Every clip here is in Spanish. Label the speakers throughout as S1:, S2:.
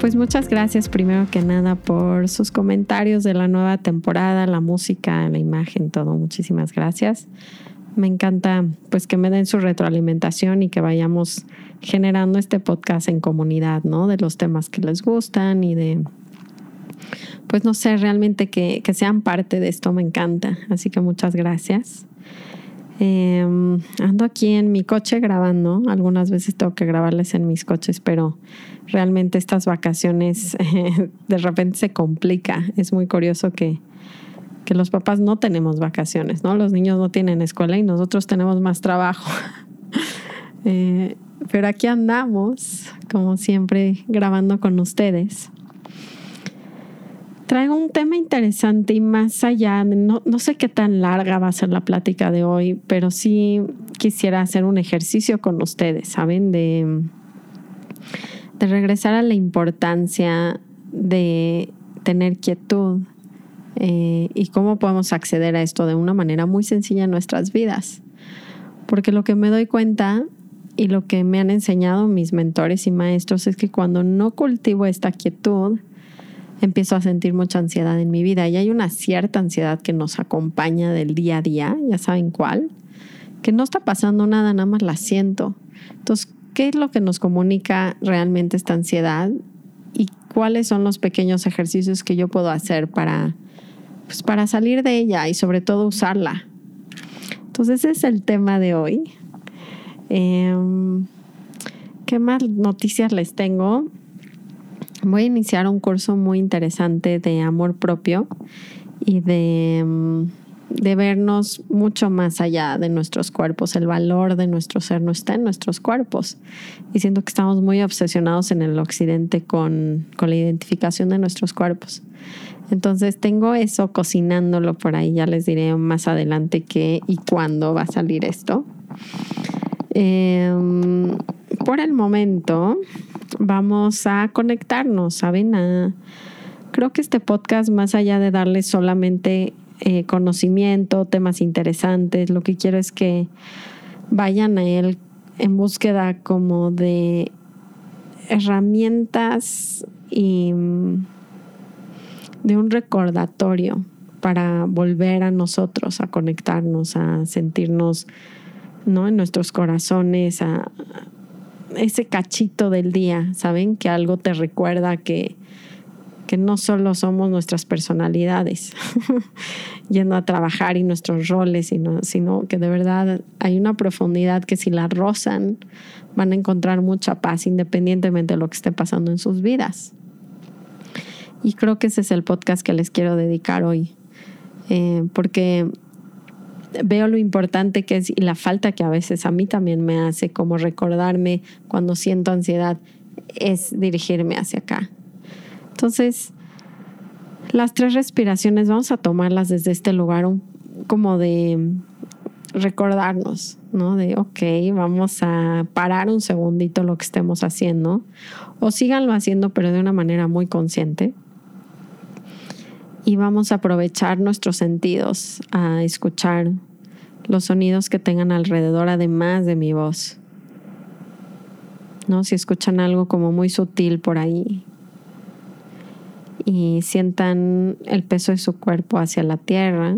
S1: pues muchas gracias primero que nada por sus comentarios de la nueva temporada, la música, la imagen, todo. Muchísimas gracias. Me encanta pues que me den su retroalimentación y que vayamos generando este podcast en comunidad, ¿no? De los temas que les gustan y de, pues no sé, realmente que, que sean parte de esto me encanta. Así que muchas gracias. Em, ando aquí en mi coche grabando. Algunas veces tengo que grabarles en mis coches, pero realmente estas vacaciones de repente se complica. Es muy curioso que, que los papás no tenemos vacaciones, ¿no? Los niños no tienen escuela y nosotros tenemos más trabajo. Eh, pero aquí andamos, como siempre, grabando con ustedes. Traigo un tema interesante y más allá, no, no, sé qué tan larga va a ser la plática de hoy, pero sí quisiera hacer un ejercicio con ustedes, ¿saben? De, de regresar a la importancia de tener quietud eh, y cómo podemos acceder a esto de una manera muy sencilla en nuestras vidas. Porque lo que me doy cuenta y lo que me han enseñado mis mentores y maestros es que cuando no cultivo esta quietud, empiezo a sentir mucha ansiedad en mi vida. Y hay una cierta ansiedad que nos acompaña del día a día, ya saben cuál, que no está pasando nada, nada más la siento. Entonces, ¿qué es lo que nos comunica realmente esta ansiedad? ¿Y cuáles son los pequeños ejercicios que yo puedo hacer para, pues, para salir de ella y sobre todo usarla? Entonces, ese es el tema de hoy. Em, ¿Qué más noticias les tengo? Voy a iniciar un curso muy interesante de amor propio y de, em, de, vernos mucho más allá de nuestros cuerpos. El valor de nuestro ser no está en nuestros cuerpos. Y siento que estamos muy obsesionados en el occidente con, con la identificación de nuestros cuerpos. Entonces tengo eso cocinándolo por ahí. Ya les diré más adelante qué y cuándo va a salir esto. Em, por el momento vamos a conectarnos, ¿saben? creo que este podcast, más allá de darles solamente eh, conocimiento, temas interesantes, lo que quiero es que vayan a él en búsqueda como de herramientas y mm, de un recordatorio para volver a nosotros, a conectarnos, a sentirnos ¿no? En nuestros corazones, a ese cachito del día, ¿saben? Que algo te recuerda que, que no solo somos nuestras personalidades yendo a trabajar y nuestros roles, sino, sino que de verdad hay una profundidad que si la rozan van a encontrar mucha paz independientemente de lo que esté pasando en sus vidas. Y creo que ese es el podcast que les quiero dedicar hoy, eh, porque veo lo importante que es y la falta que a veces a mí también me hace como recordarme cuando siento ansiedad es dirigirme hacia acá. Entonces, las tres respiraciones vamos a tomarlas desde este lugar como de recordarnos, ¿no? De, ok, vamos a parar un segundito lo que estemos haciendo o síganlo haciendo pero de una manera muy consciente y vamos a aprovechar nuestros sentidos a escuchar los sonidos que tengan alrededor además de mi voz. ¿No? Si escuchan algo como muy sutil por ahí y sientan el peso de su cuerpo hacia la tierra.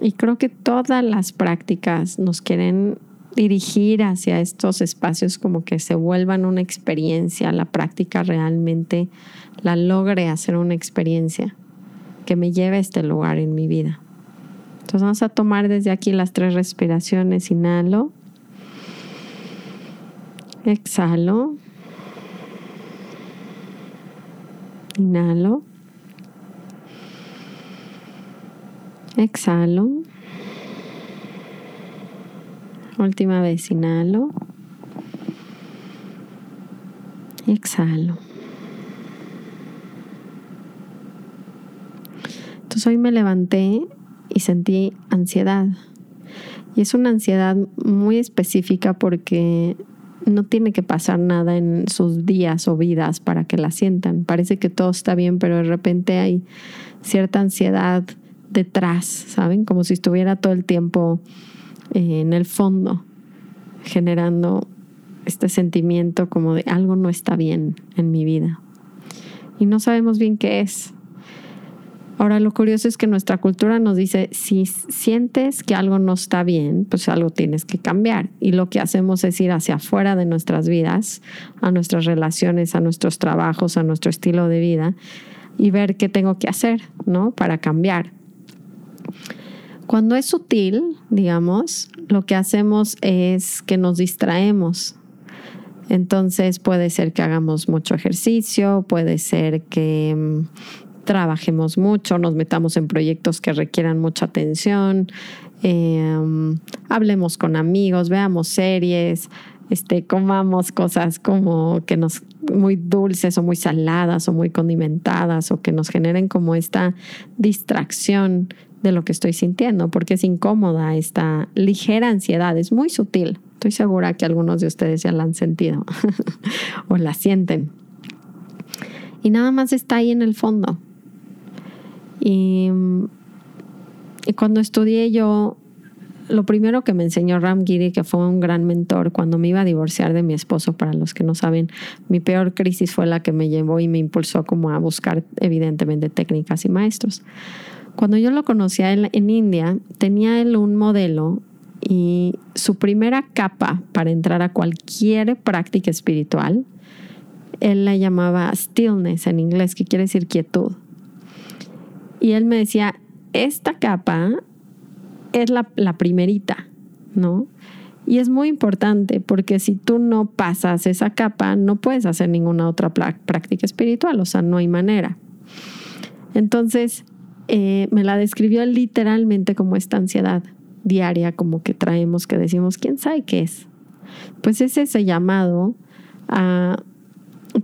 S1: Y creo que todas las prácticas nos quieren dirigir hacia estos espacios como que se vuelvan una experiencia, la práctica realmente la logre hacer una experiencia que me lleve a este lugar en mi vida. Entonces vamos a tomar desde aquí las tres respiraciones. Inhalo. Exhalo. Inhalo. Exhalo. Última vez, inhalo. Exhalo. Entonces hoy me levanté y sentí ansiedad. Y es una ansiedad muy específica porque no tiene que pasar nada en sus días o vidas para que la sientan. Parece que todo está bien, pero de repente hay cierta ansiedad detrás, ¿saben? Como si estuviera todo el tiempo eh, en el fondo, generando este sentimiento como de algo no está bien en mi vida. Y no sabemos bien qué es. Ahora lo curioso es que nuestra cultura nos dice, si sientes que algo no está bien, pues algo tienes que cambiar. Y lo que hacemos es ir hacia afuera de nuestras vidas, a nuestras relaciones, a nuestros trabajos, a nuestro estilo de vida y ver qué tengo que hacer, ¿no? Para cambiar. Cuando es sutil, digamos, lo que hacemos es que nos distraemos. Entonces puede ser que hagamos mucho ejercicio, puede ser que mm, trabajemos mucho, nos metamos en proyectos que requieran mucha atención, em, hablemos con amigos, veamos series, este, comamos cosas como que nos muy dulces o muy saladas o muy condimentadas o que nos generen como esta distracción de lo que estoy sintiendo, porque es incómoda esta ligera ansiedad, es muy sutil. Estoy segura que algunos de ustedes ya la han sentido o la sienten. Y nada más está ahí en el fondo. Y, y cuando estudié yo lo primero que me enseñó Ram Giri, que fue un gran mentor cuando me iba a divorciar de mi esposo, para los que no saben, mi peor crisis fue la que me llevó y me impulsó como a buscar evidentemente técnicas y maestros. Cuando yo lo conocí a él en India, tenía él un modelo y su primera capa para entrar a cualquier práctica espiritual, él la llamaba stillness en inglés, que quiere decir quietud. Y él me decía, esta capa es la, primerita, ¿no? Y es muy importante porque si tú no pasas esa capa, no puedes hacer ninguna otra práctica espiritual, o sea, no hay manera. Entonces, eh, me la describió literalmente como esta ansiedad diaria, como que traemos, que decimos, ¿quién sabe qué es? Pues es ese llamado a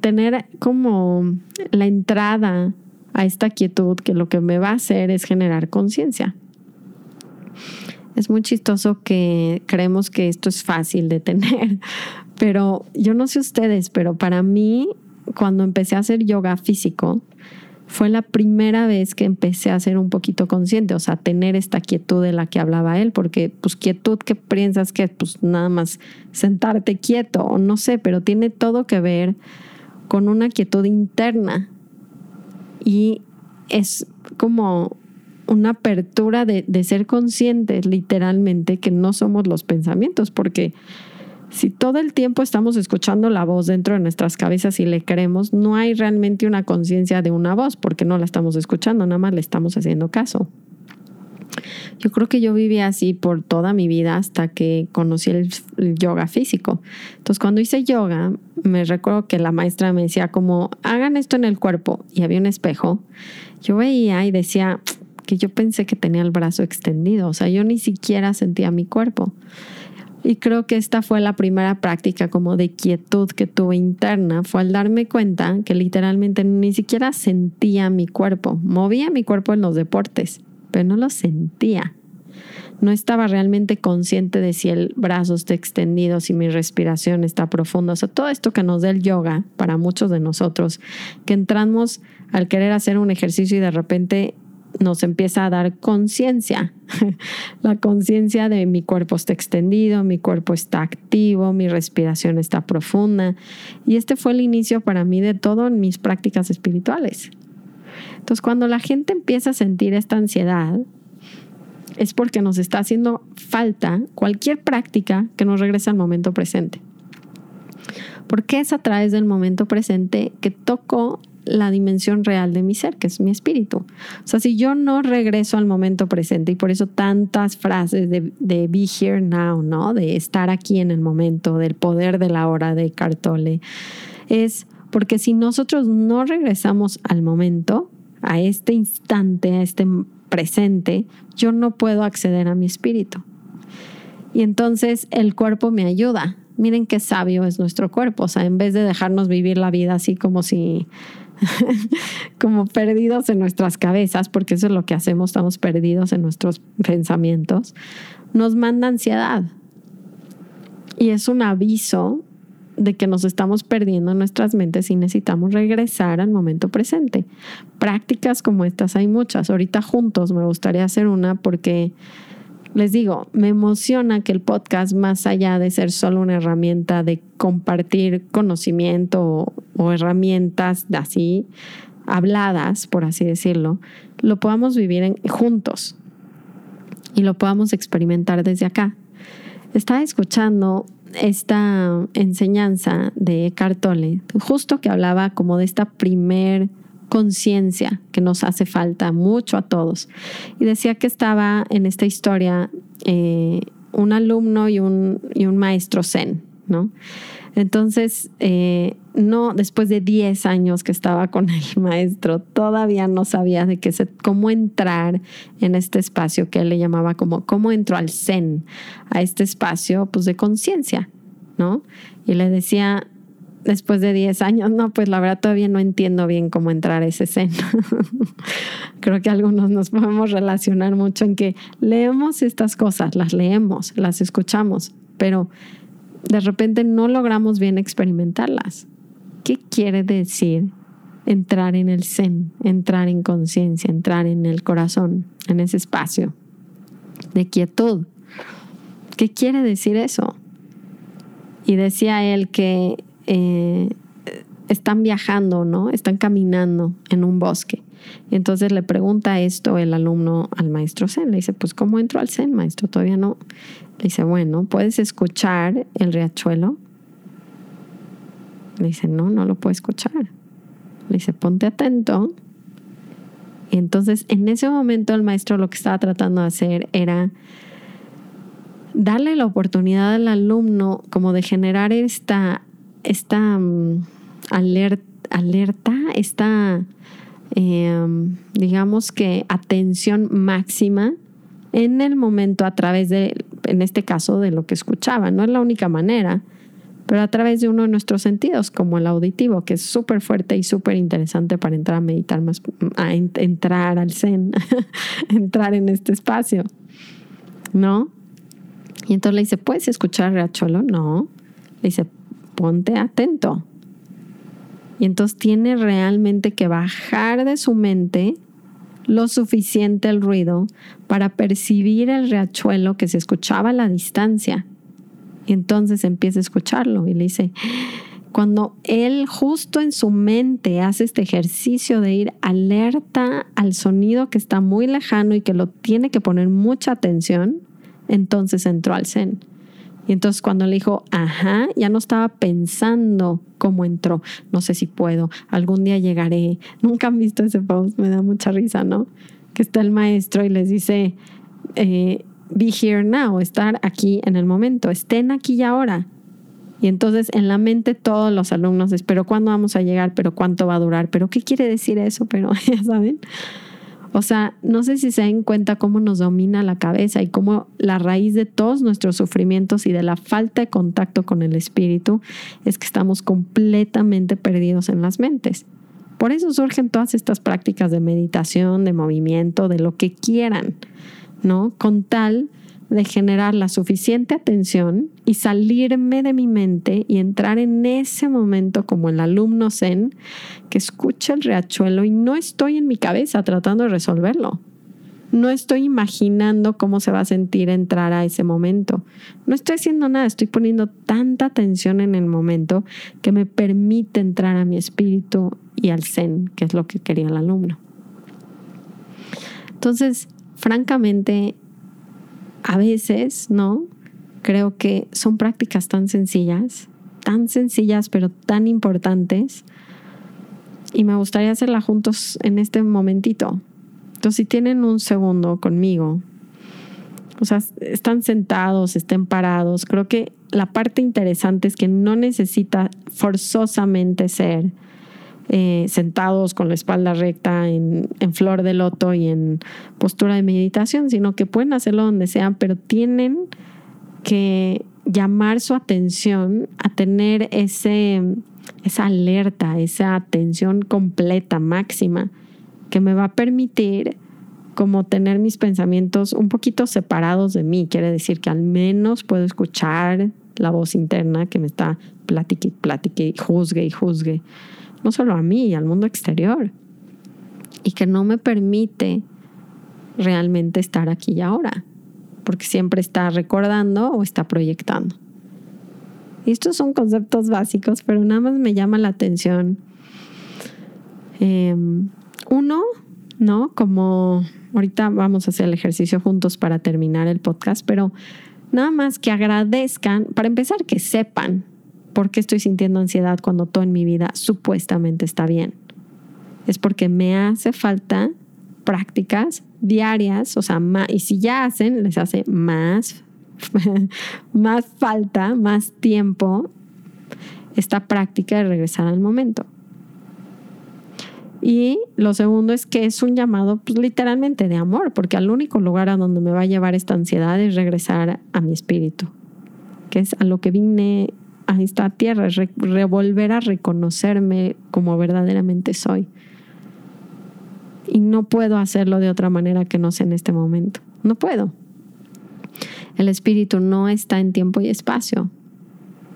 S1: tener como la entrada a esta quietud que lo que me va a hacer es generar conciencia. Es muy chistoso que creemos que esto es fácil de tener, pero yo no sé ustedes, pero para mí, cuando empecé a hacer yoga físico, fue la primera vez que empecé a ser un poquito consciente, o sea, tener esta quietud de la que hablaba él, porque pues quietud que piensas que pues nada más sentarte quieto o no sé, pero tiene todo que ver con una quietud interna y es como una apertura de, ser conscientes literalmente que no somos los pensamientos, porque si todo el tiempo estamos escuchando la voz dentro de nuestras cabezas y le creemos, no hay realmente una conciencia de una voz, porque no la estamos escuchando, nada más le estamos haciendo caso. Yo creo que yo viví así por toda mi vida hasta que conocí el, el, yoga físico. Entonces, cuando hice yoga, me recuerdo que la maestra me decía como, hagan esto en el cuerpo y había un espejo. Yo veía y decía, que yo pensé que tenía el brazo extendido, o sea, yo ni siquiera sentía mi cuerpo. Y creo que esta fue la primera práctica como de quietud que tuve interna, fue al darme cuenta que literalmente ni siquiera sentía mi cuerpo, movía mi cuerpo en los deportes, pero no lo sentía. No estaba realmente consciente de si el brazo está extendido, si mi respiración está profunda. O sea, todo esto que nos da el yoga para muchos de nosotros, que entramos al querer hacer un ejercicio y de repente nos empieza a dar conciencia. la conciencia de mi cuerpo está extendido, mi cuerpo está activo, mi respiración está profunda. Y este fue el inicio para mí de todo en mis prácticas espirituales. Entonces, cuando la gente empieza a sentir esta ansiedad, es porque nos está haciendo falta cualquier práctica que nos regrese al momento presente. Porque es a través del momento presente que toco la dimensión real de mi ser, que es mi espíritu. O sea, si yo no regreso al momento presente y por eso tantas frases de, be here now, ¿no? De estar aquí en el momento, del poder de la hora de Cartole, es porque si nosotros no regresamos al momento, a este instante, a este presente, yo no puedo acceder a mi espíritu. Y entonces el cuerpo me ayuda. Miren qué sabio es nuestro cuerpo. O sea, en vez de dejarnos vivir la vida así como si como perdidos en nuestras cabezas, porque eso es lo que hacemos, estamos perdidos en nuestros pensamientos, nos manda ansiedad. Y es un aviso de que nos estamos perdiendo en nuestras mentes y necesitamos regresar al momento presente. Prácticas como estas hay muchas. Ahorita juntos me gustaría hacer una porque les digo, me emociona que el podcast, más allá de ser solo una herramienta de compartir conocimiento o, herramientas así habladas, por así decirlo, lo podamos vivir juntos y lo podamos experimentar desde acá. Estaba escuchando esta enseñanza de Eckhart Tolle, justo que hablaba como de esta primer conciencia que nos hace falta mucho a todos. Y decía que estaba en esta historia eh, un alumno y un, y un maestro zen, ¿no? Entonces, eh, no, después de 10 años que estaba con el maestro, todavía no sabía de qué se, cómo entrar en este espacio que él le llamaba como, cómo entro al zen, a este espacio pues de conciencia, ¿no? Y le decía, después de 10 años, no, pues la verdad todavía no entiendo bien cómo entrar a ese zen. Creo que algunos nos podemos relacionar mucho en que leemos estas cosas, las leemos, las escuchamos, pero de repente no logramos bien experimentarlas. ¿Qué quiere decir entrar en el zen, entrar en conciencia, entrar en el corazón, en ese espacio de quietud? ¿Qué quiere decir eso? Y decía él que eh, están viajando, ¿no? Están caminando en un bosque. Y entonces le pregunta esto el alumno al maestro Zen. Le dice, pues ¿cómo entro al Zen, maestro? Todavía no. Le dice, bueno, ¿puedes escuchar el riachuelo? Le dice, no, no lo puedo escuchar. Le dice, ponte atento. Y entonces en ese momento el maestro lo que estaba tratando de hacer era darle la oportunidad al alumno como de generar esta esta mm, alerta, esta, em, digamos que, atención máxima en el momento a través de, en este caso, de lo que escuchaba. No es la única manera, pero a través de uno de nuestros sentidos, como el auditivo, que es súper fuerte y súper interesante para entrar a meditar más, a entrar al zen, entrar en este espacio, ¿no? Y entonces le dice, ¿puedes escuchar Riachuelo? No. Le dice, ponte atento. Y entonces tiene realmente que bajar de su mente lo suficiente el ruido para percibir el riachuelo que se escuchaba a la distancia. Y entonces empieza a escucharlo y le dice, cuando él justo en su mente hace este ejercicio de ir alerta al sonido que está muy lejano y que lo tiene que poner mucha atención, entonces entró al zen. Y entonces cuando le dijo, ajá, ya no estaba pensando cómo entró, no sé si puedo, algún día llegaré. Nunca han visto ese post, me da mucha risa, ¿no? Que está el maestro y les dice, eh, be here now, estar aquí en el momento, estén aquí y ahora. Y entonces en la mente todos los alumnos es, pero ¿cuándo vamos a llegar? ¿Pero cuánto va a durar? ¿Pero qué quiere decir eso? Pero ya saben. O sea, no sé si se dan cuenta cómo nos domina la cabeza y cómo la raíz de todos nuestros sufrimientos y de la falta de contacto con el espíritu es que estamos completamente perdidos en las mentes. Por eso surgen todas estas prácticas de meditación, de movimiento, de lo que quieran, ¿no? Con tal de generar la suficiente atención y salirme de mi mente y entrar en ese momento como el alumno zen que escucha el riachuelo y no estoy en mi cabeza tratando de resolverlo. No estoy imaginando cómo se va a sentir entrar a ese momento. No estoy haciendo nada, estoy poniendo tanta atención en el momento que me permite entrar a mi espíritu y al zen, que es lo que quería el alumno. Entonces, francamente, a veces, ¿no? Creo que son prácticas tan sencillas, tan sencillas pero tan importantes. Y me gustaría hacerla juntos en este momentito. Entonces, si tienen un segundo conmigo, o sea, están sentados, estén parados, creo que la parte interesante es que no necesita forzosamente ser eh, sentados con la espalda recta en, flor de loto y en postura de meditación, sino que pueden hacerlo donde sean, pero tienen que llamar su atención a tener ese esa alerta, esa atención completa, máxima, que me va a permitir como tener mis pensamientos un poquito separados de mí. Quiere decir que al menos puedo escuchar la voz interna que me está platique y platique y juzgue y juzgue, no solo a mí, al mundo exterior. Y que no me permite realmente estar aquí y ahora, porque siempre está recordando o está proyectando. Y estos son conceptos básicos, pero nada más me llama la atención. Em, uno, ¿no? Como ahorita vamos a hacer el ejercicio juntos para terminar el podcast, pero nada más que agradezcan, para empezar, que sepan por qué estoy sintiendo ansiedad cuando todo en mi vida supuestamente está bien. Es porque me hace falta prácticas diarias, o sea, y si ya hacen, les hace más, más falta, más tiempo esta práctica de regresar al momento. Y lo segundo es que es un llamado pues, literalmente de amor, porque al único lugar a donde me va a llevar esta ansiedad es regresar a mi espíritu, que es a lo que vine a esta tierra, es revolver a reconocerme como verdaderamente soy. Y no puedo hacerlo de otra manera que no sea en este momento. No puedo. El espíritu no está en tiempo y espacio,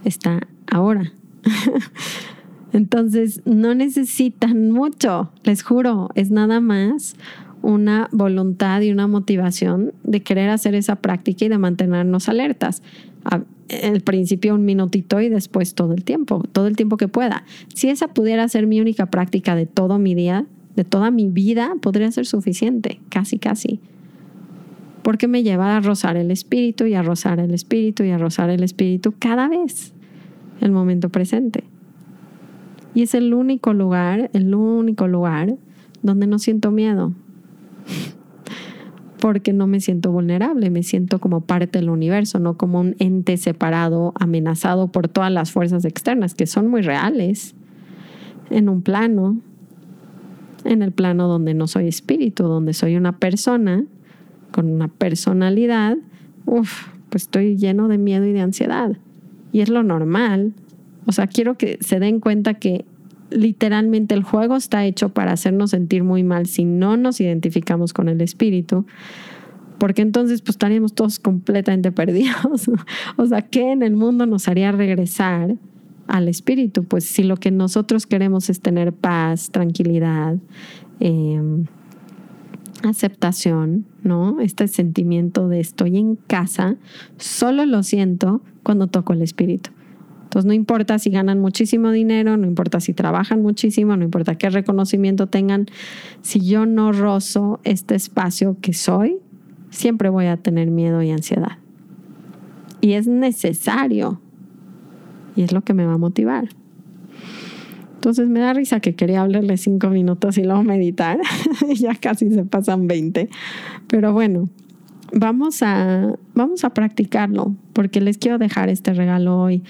S1: está ahora. Entonces, no necesitan mucho, les juro, es nada más una voluntad y una motivación de querer hacer esa práctica y de mantenernos alertas. Al principio un minutito y después todo el tiempo, todo el tiempo que pueda. Si esa pudiera ser mi única práctica de todo mi día, de toda mi vida, podría ser suficiente, casi, casi. Porque me lleva a rozar el espíritu y a rozar el espíritu y a rozar el espíritu cada vez, el momento presente. Y es el único lugar, el único lugar donde no siento miedo. Porque no me siento vulnerable, me siento como parte del universo, no como un ente separado, amenazado por todas las fuerzas externas, que son muy reales, en un plano, en el plano donde no soy espíritu, donde soy una persona con una personalidad, uff, pues estoy lleno de miedo y de ansiedad. Y es lo normal, o sea, quiero que se den cuenta que literalmente el juego está hecho para hacernos sentir muy mal si no nos identificamos con el espíritu, porque entonces pues estaríamos todos completamente perdidos. o sea, ¿qué en el mundo nos haría regresar al espíritu? Pues si lo que nosotros queremos es tener paz, tranquilidad, em, aceptación, ¿no? Este sentimiento de estoy en casa, solo lo siento cuando toco el espíritu. Entonces no importa si ganan muchísimo dinero, no importa si trabajan muchísimo, no importa qué reconocimiento tengan, si yo no rozo este espacio que soy, siempre voy a tener miedo y ansiedad. Y es necesario. Y es lo que me va a motivar. Entonces me da risa que quería hablarle cinco minutos y luego meditar. ya casi se pasan 20. Pero bueno, vamos a, vamos a practicarlo porque les quiero dejar este regalo hoy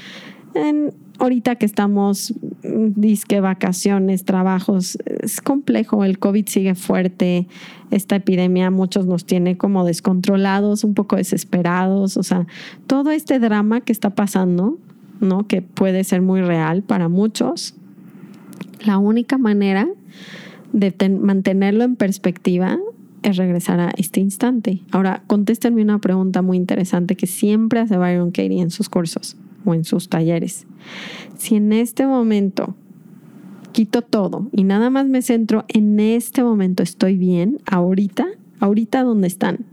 S1: ahorita que estamos, mm, disque vacaciones, trabajos, es complejo, el COVID sigue fuerte, esta epidemia muchos nos tiene como descontrolados, un poco desesperados, o sea, todo este drama que está pasando, ¿no? Que puede ser muy real para muchos. La única manera de mantenerlo en perspectiva es regresar a este instante. Ahora, contéstenme una pregunta muy interesante que siempre hace Byron Katie en sus cursos o en sus talleres. Si en este momento quito todo y nada más me centro en este momento, estoy bien, ahorita, ahorita donde están,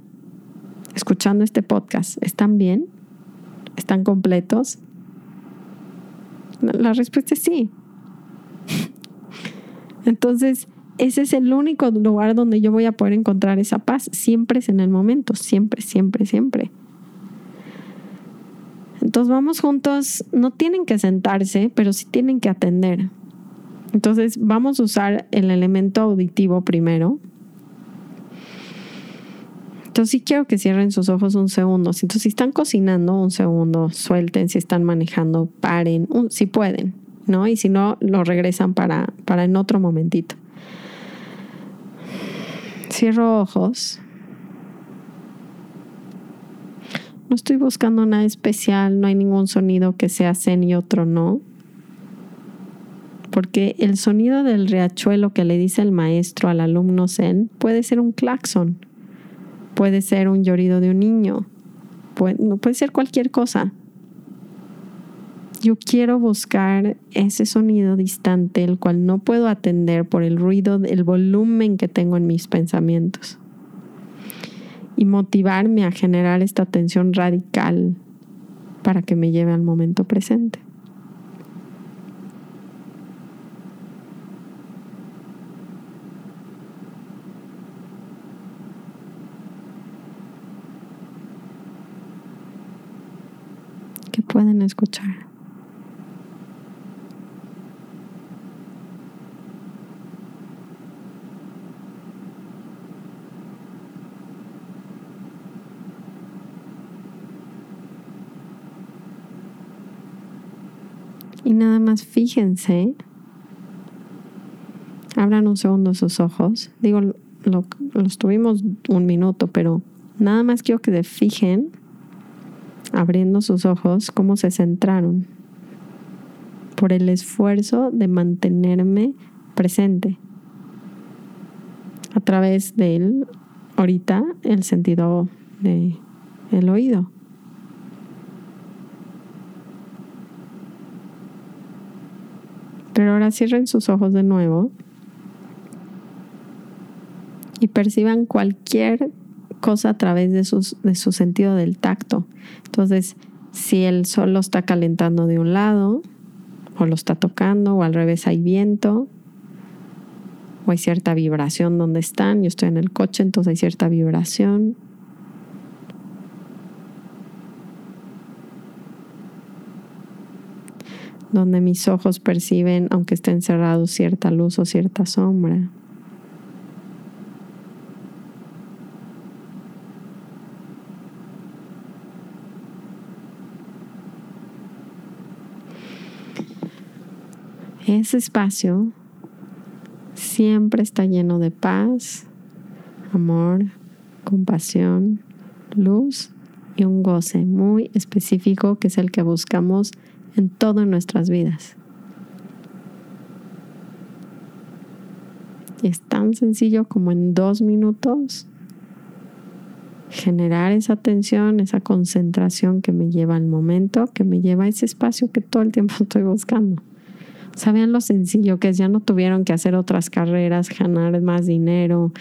S1: escuchando este podcast, ¿están bien? ¿Están completos? La respuesta es sí. Entonces, ese es el único lugar donde yo voy a poder encontrar esa paz. Siempre es en el momento, siempre, siempre, siempre. Entonces vamos juntos, no tienen que sentarse, pero sí tienen que atender. Entonces vamos a usar el elemento auditivo primero. Entonces sí quiero que cierren sus ojos un segundo. Entonces si están cocinando, un segundo, suelten. Si están manejando, paren, si pueden, ¿no? Y si no, lo regresan para, para en otro momentito. Cierro ojos. No estoy buscando nada especial, no hay ningún sonido que sea zen y otro no. porque el sonido del riachuelo que le dice el maestro al alumno Zen puede ser un claxon, puede ser un llorido de un niño, puede, puede ser cualquier cosa. Yo quiero buscar ese sonido distante, el cual no puedo atender por el ruido, el volumen que tengo en mis pensamientos. Y motivarme a generar esta atención radical para que me lleve al momento presente. que pueden escuchar. Nada más fíjense, abran un segundo sus ojos. Digo, lo, los tuvimos un minuto, pero nada más quiero que se fijen, abriendo sus ojos, cómo se centraron por el esfuerzo de mantenerme presente a través de él, ahorita, el sentido de el oído. Pero ahora cierren sus ojos de nuevo y perciban cualquier cosa a través de, de su sentido del tacto. Entonces, si el sol lo está calentando de un lado, o lo está tocando, o al revés hay viento, o hay cierta vibración donde están. Yo estoy en el coche, entonces hay cierta vibración. Donde mis ojos perciben, aunque estén cerrados, cierta luz o cierta sombra. Ese espacio siempre está lleno de paz, amor, compasión, luz y un goce muy específico que es el que buscamos en todas nuestras vidas. Es tan sencillo como en dos minutos generar esa atención, esa concentración que me lleva al momento, que me lleva a ese espacio que todo el tiempo estoy buscando. Sabían lo sencillo que es, ya no tuvieron que hacer otras carreras, ganar más dinero,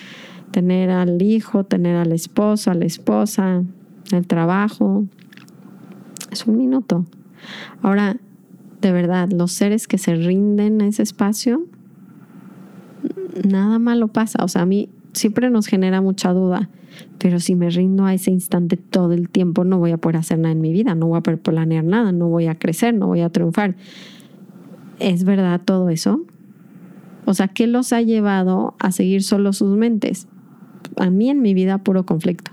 S1: tener al hijo, tener al esposo, a la esposa, el trabajo. Es un minuto. Ahora, de verdad, los seres que se rinden a ese espacio, nada malo pasa. O sea, a mí siempre nos genera mucha duda. Pero si me rindo a ese instante todo el tiempo, no voy a poder hacer nada en mi vida, no voy a poder planear nada, no voy a crecer, no voy a triunfar. ¿Es verdad todo eso? O sea, ¿qué los ha llevado a seguir solo sus mentes? A mí en mi vida puro conflicto,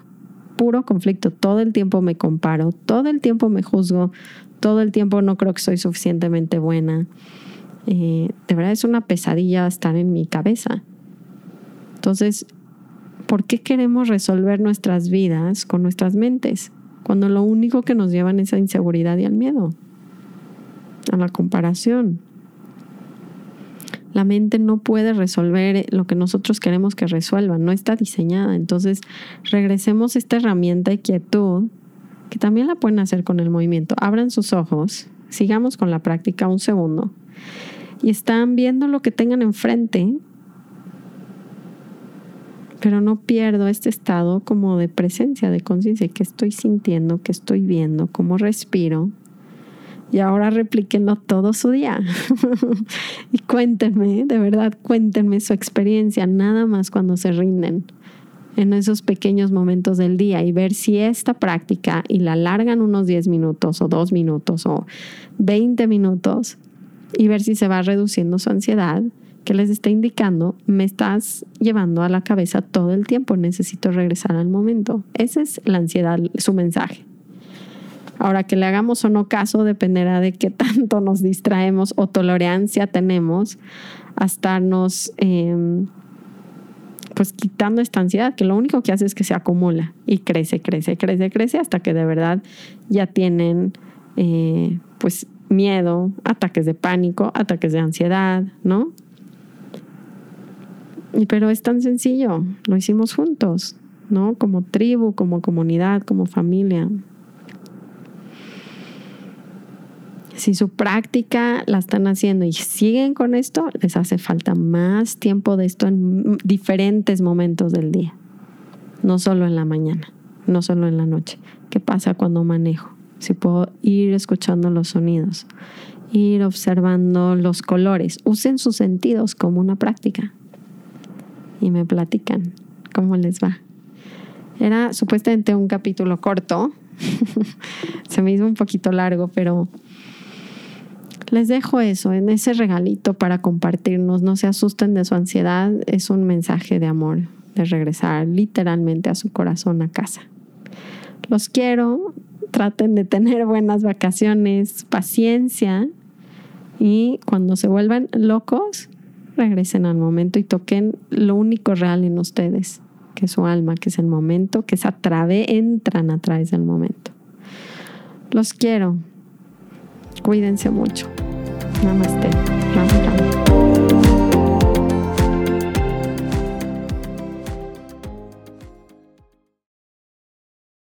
S1: puro conflicto. Todo el tiempo me comparo, todo el tiempo me juzgo, todo el tiempo no creo que soy suficientemente buena. Eh, de verdad es una pesadilla estar en mi cabeza. Entonces, ¿por qué queremos resolver nuestras vidas con nuestras mentes? Cuando lo único que nos llevan es a inseguridad y al miedo, a la comparación. La mente no puede resolver lo que nosotros queremos que resuelva, no está diseñada. Entonces, regresemos a esta herramienta de quietud que también la pueden hacer con el movimiento. Abran sus ojos, sigamos con la práctica un segundo y están viendo lo que tengan enfrente, pero no pierdo este estado como de presencia, de conciencia, que estoy sintiendo, que estoy viendo, cómo respiro. Y ahora replíquenlo todo su día. y cuéntenme, de verdad, cuéntenme su experiencia, nada más cuando se rinden en esos pequeños momentos del día y ver si esta práctica y la alargan unos 10 minutos o 2 minutos o 20 minutos y ver si se va reduciendo su ansiedad que les está indicando, me estás llevando a la cabeza todo el tiempo, necesito regresar al momento. Esa es la ansiedad, su mensaje. Ahora que le hagamos o no caso dependerá de qué tanto nos distraemos o tolerancia tenemos a estarnos... Eh, pues quitando esta ansiedad, que lo único que hace es que se acumula y crece, crece, crece, crece, hasta que de verdad ya tienen eh, pues miedo, ataques de pánico, ataques de ansiedad, ¿no? Pero es tan sencillo, lo hicimos juntos, ¿no? Como tribu, como comunidad, como familia. Si su práctica la están haciendo y siguen con esto, les hace falta más tiempo de esto en diferentes momentos del día, no solo en la mañana, no solo en la noche. ¿Qué pasa cuando manejo? Si puedo ir escuchando los sonidos, ir observando los colores, usen sus sentidos como una práctica y me platican cómo les va. Era supuestamente un capítulo corto, se me hizo un poquito largo, pero les dejo eso, en ese regalito para compartirnos. No se asusten de su ansiedad, es un mensaje de amor, de regresar literalmente a su corazón a casa. Los quiero, traten de tener buenas vacaciones, paciencia y cuando se vuelvan locos, regresen al momento y toquen lo único real en ustedes, que es su alma, que es el momento, que es a través, entran a través del momento. Los quiero. Cuídense mucho. Namaste. Ram.